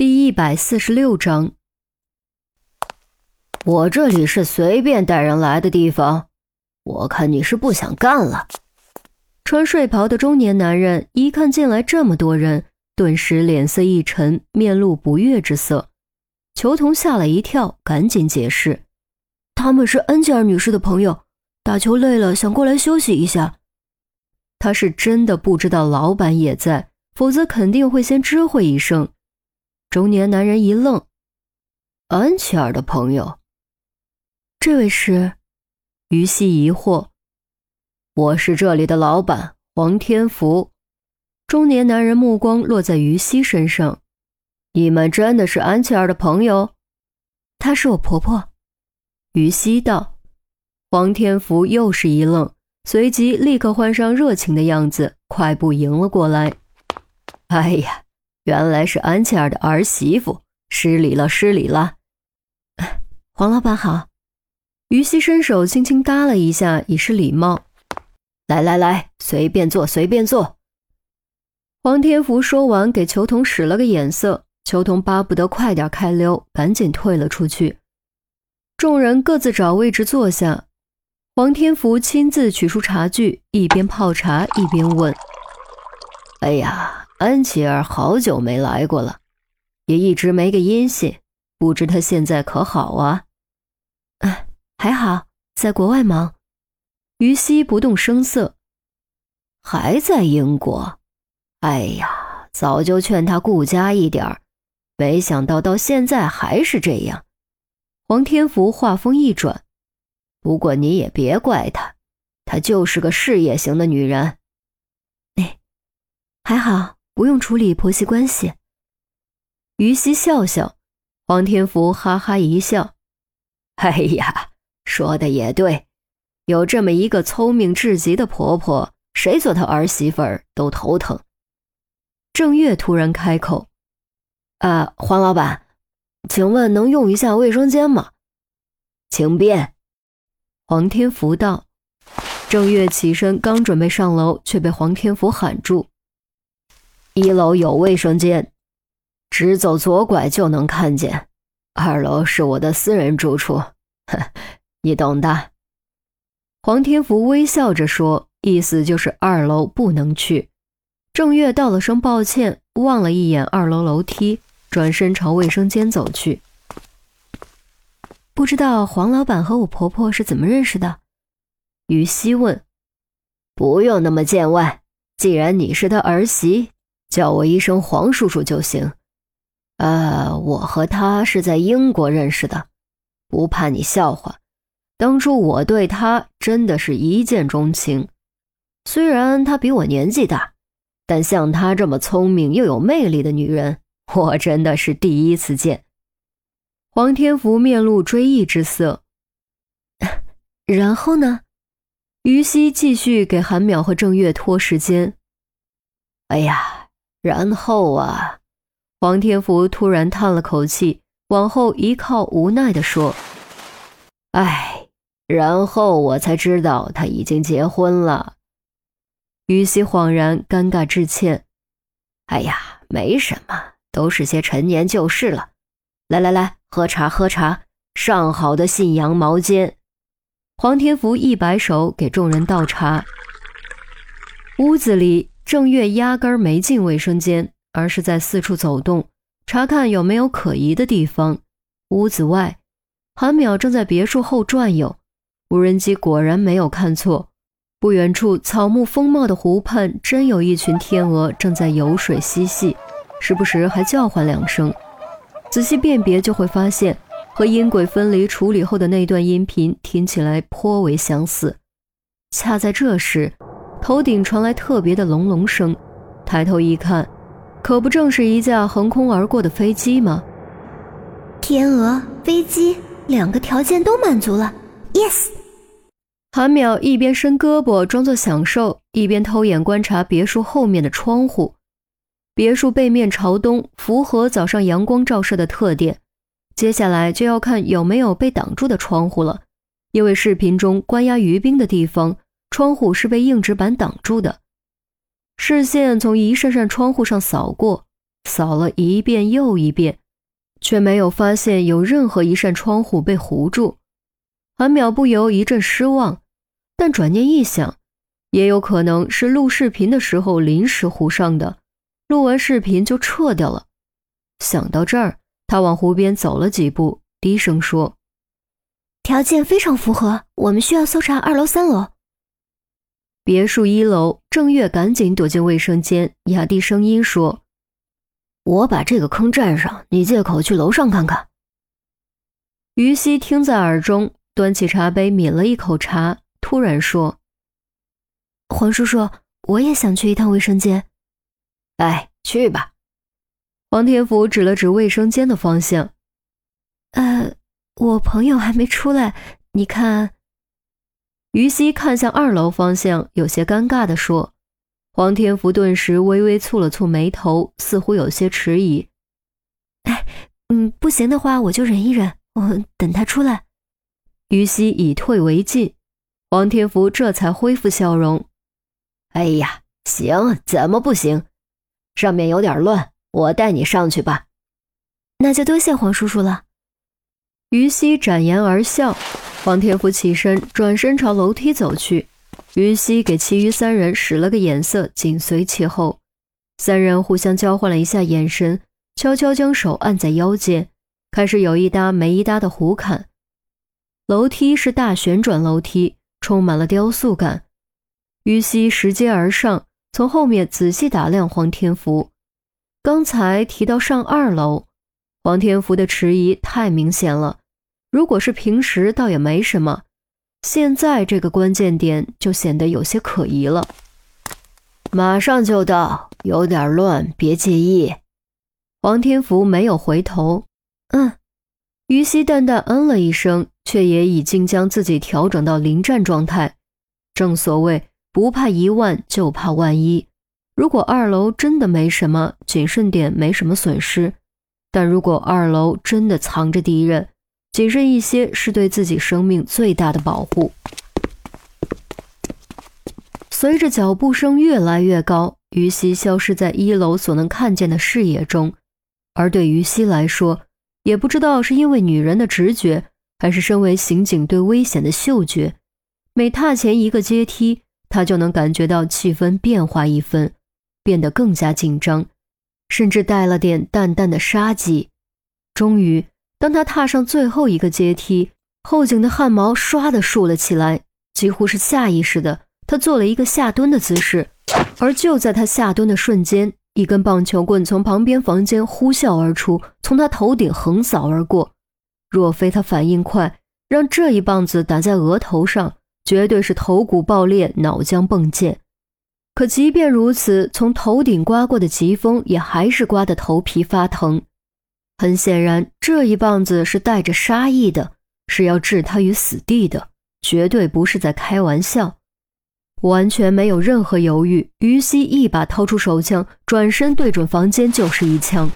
第一百四十六章，我这里是随便带人来的地方，我看你是不想干了。穿睡袍的中年男人一看进来这么多人，顿时脸色一沉，面露不悦之色。裘童吓了一跳，赶紧解释：“他们是恩吉尔女士的朋友，打球累了，想过来休息一下。”他是真的不知道老板也在，否则肯定会先知会一声。中年男人一愣，安琪儿的朋友，这位是？于西疑惑。我是这里的老板黄天福。中年男人目光落在于西身上。你们真的是安琪儿的朋友？她是我婆婆。于西道。黄天福又是一愣，随即立刻换上热情的样子，快步迎了过来。哎呀！原来是安琪儿的儿媳妇，失礼了，失礼了。黄老板好。于西伸手轻轻搭了一下，以示礼貌。来来来，随便坐，随便坐。黄天福说完，给裘童使了个眼色，裘童巴不得快点开溜，赶紧退了出去。众人各自找位置坐下，黄天福亲自取出茶具，一边泡茶一边问：“哎呀。”安琪儿好久没来过了，也一直没个音信，不知她现在可好啊？哎，还好，在国外忙。于西不动声色，还在英国。哎呀，早就劝她顾家一点儿，没想到到现在还是这样。黄天福话锋一转，不过你也别怪她，她就是个事业型的女人。哎，还好。不用处理婆媳关系。于西笑笑，黄天福哈哈一笑：“哎呀，说的也对，有这么一个聪明至极的婆婆，谁做她儿媳妇儿都头疼。”郑月突然开口：“啊，黄老板，请问能用一下卫生间吗？”“请便。”黄天福道。郑月起身刚准备上楼，却被黄天福喊住。一楼有卫生间，直走左拐就能看见。二楼是我的私人住处，你懂的。黄天福微笑着说，意思就是二楼不能去。郑月道了声抱歉，望了一眼二楼楼梯，转身朝卫生间走去。不知道黄老板和我婆婆是怎么认识的？于西问。不用那么见外，既然你是他儿媳。叫我一声黄叔叔就行。呃，我和他是在英国认识的，不怕你笑话。当初我对他真的是一见钟情。虽然他比我年纪大，但像他这么聪明又有魅力的女人，我真的是第一次见。黄天福面露追忆之色。然后呢？于西继续给韩淼和郑月拖时间。哎呀！然后啊，黄天福突然叹了口气，往后一靠，无奈地说：“哎，然后我才知道他已经结婚了。”于西恍然，尴尬致歉：“哎呀，没什么，都是些陈年旧事了。来来来，喝茶喝茶，上好的信阳毛尖。”黄天福一摆手，给众人倒茶。屋子里。郑月压根儿没进卫生间，而是在四处走动，查看有没有可疑的地方。屋子外，韩淼正在别墅后转悠，无人机果然没有看错，不远处草木丰茂的湖畔，真有一群天鹅正在游水嬉戏，时不时还叫唤两声。仔细辨别，就会发现和音轨分离处理后的那段音频听起来颇为相似。恰在这时。头顶传来特别的隆隆声，抬头一看，可不正是一架横空而过的飞机吗？天鹅飞机两个条件都满足了，yes。韩淼一边伸胳膊装作享受，一边偷眼观察别墅后面的窗户。别墅背面朝东，符合早上阳光照射的特点。接下来就要看有没有被挡住的窗户了，因为视频中关押于冰的地方。窗户是被硬纸板挡住的，视线从一扇扇窗户上扫过，扫了一遍又一遍，却没有发现有任何一扇窗户被糊住。韩淼不由一阵失望，但转念一想，也有可能是录视频的时候临时糊上的，录完视频就撤掉了。想到这儿，他往湖边走了几步，低声说：“条件非常符合，我们需要搜查二楼、三楼。”别墅一楼，郑月赶紧躲进卫生间，压低声音说：“我把这个坑占上，你借口去楼上看看。”于西听在耳中，端起茶杯抿了一口茶，突然说：“黄叔叔，我也想去一趟卫生间。”“哎，去吧。”黄天福指了指卫生间的方向。“呃，我朋友还没出来，你看。”于西看向二楼方向，有些尴尬地说：“黄天福顿时微微蹙了蹙眉头，似乎有些迟疑。哎，嗯，不行的话，我就忍一忍，我等他出来。”于西以退为进，黄天福这才恢复笑容：“哎呀，行，怎么不行？上面有点乱，我带你上去吧。”那就多谢黄叔叔了。于西展颜而笑。黄天福起身，转身朝楼梯走去。于西给其余三人使了个眼色，紧随其后。三人互相交换了一下眼神，悄悄将手按在腰间，开始有一搭没一搭的胡侃。楼梯是大旋转楼梯，充满了雕塑感。于西拾阶而上，从后面仔细打量黄天福。刚才提到上二楼，黄天福的迟疑太明显了。如果是平时，倒也没什么；现在这个关键点就显得有些可疑了。马上就到，有点乱，别介意。王天福没有回头。嗯，于西淡淡嗯了一声，却也已经将自己调整到临战状态。正所谓不怕一万，就怕万一。如果二楼真的没什么，谨慎点没什么损失；但如果二楼真的藏着敌人，谨慎一些是对自己生命最大的保护。随着脚步声越来越高，于西消失在一楼所能看见的视野中。而对于西来说，也不知道是因为女人的直觉，还是身为刑警对危险的嗅觉，每踏前一个阶梯，他就能感觉到气氛变化一分，变得更加紧张，甚至带了点淡淡的杀机。终于。当他踏上最后一个阶梯，后颈的汗毛唰的竖了起来，几乎是下意识的，他做了一个下蹲的姿势。而就在他下蹲的瞬间，一根棒球棍从旁边房间呼啸而出，从他头顶横扫而过。若非他反应快，让这一棒子打在额头上，绝对是头骨爆裂，脑浆迸溅。可即便如此，从头顶刮过的疾风也还是刮得头皮发疼。很显然，这一棒子是带着杀意的，是要置他于死地的，绝对不是在开玩笑。完全没有任何犹豫，于西一把掏出手枪，转身对准房间就是一枪。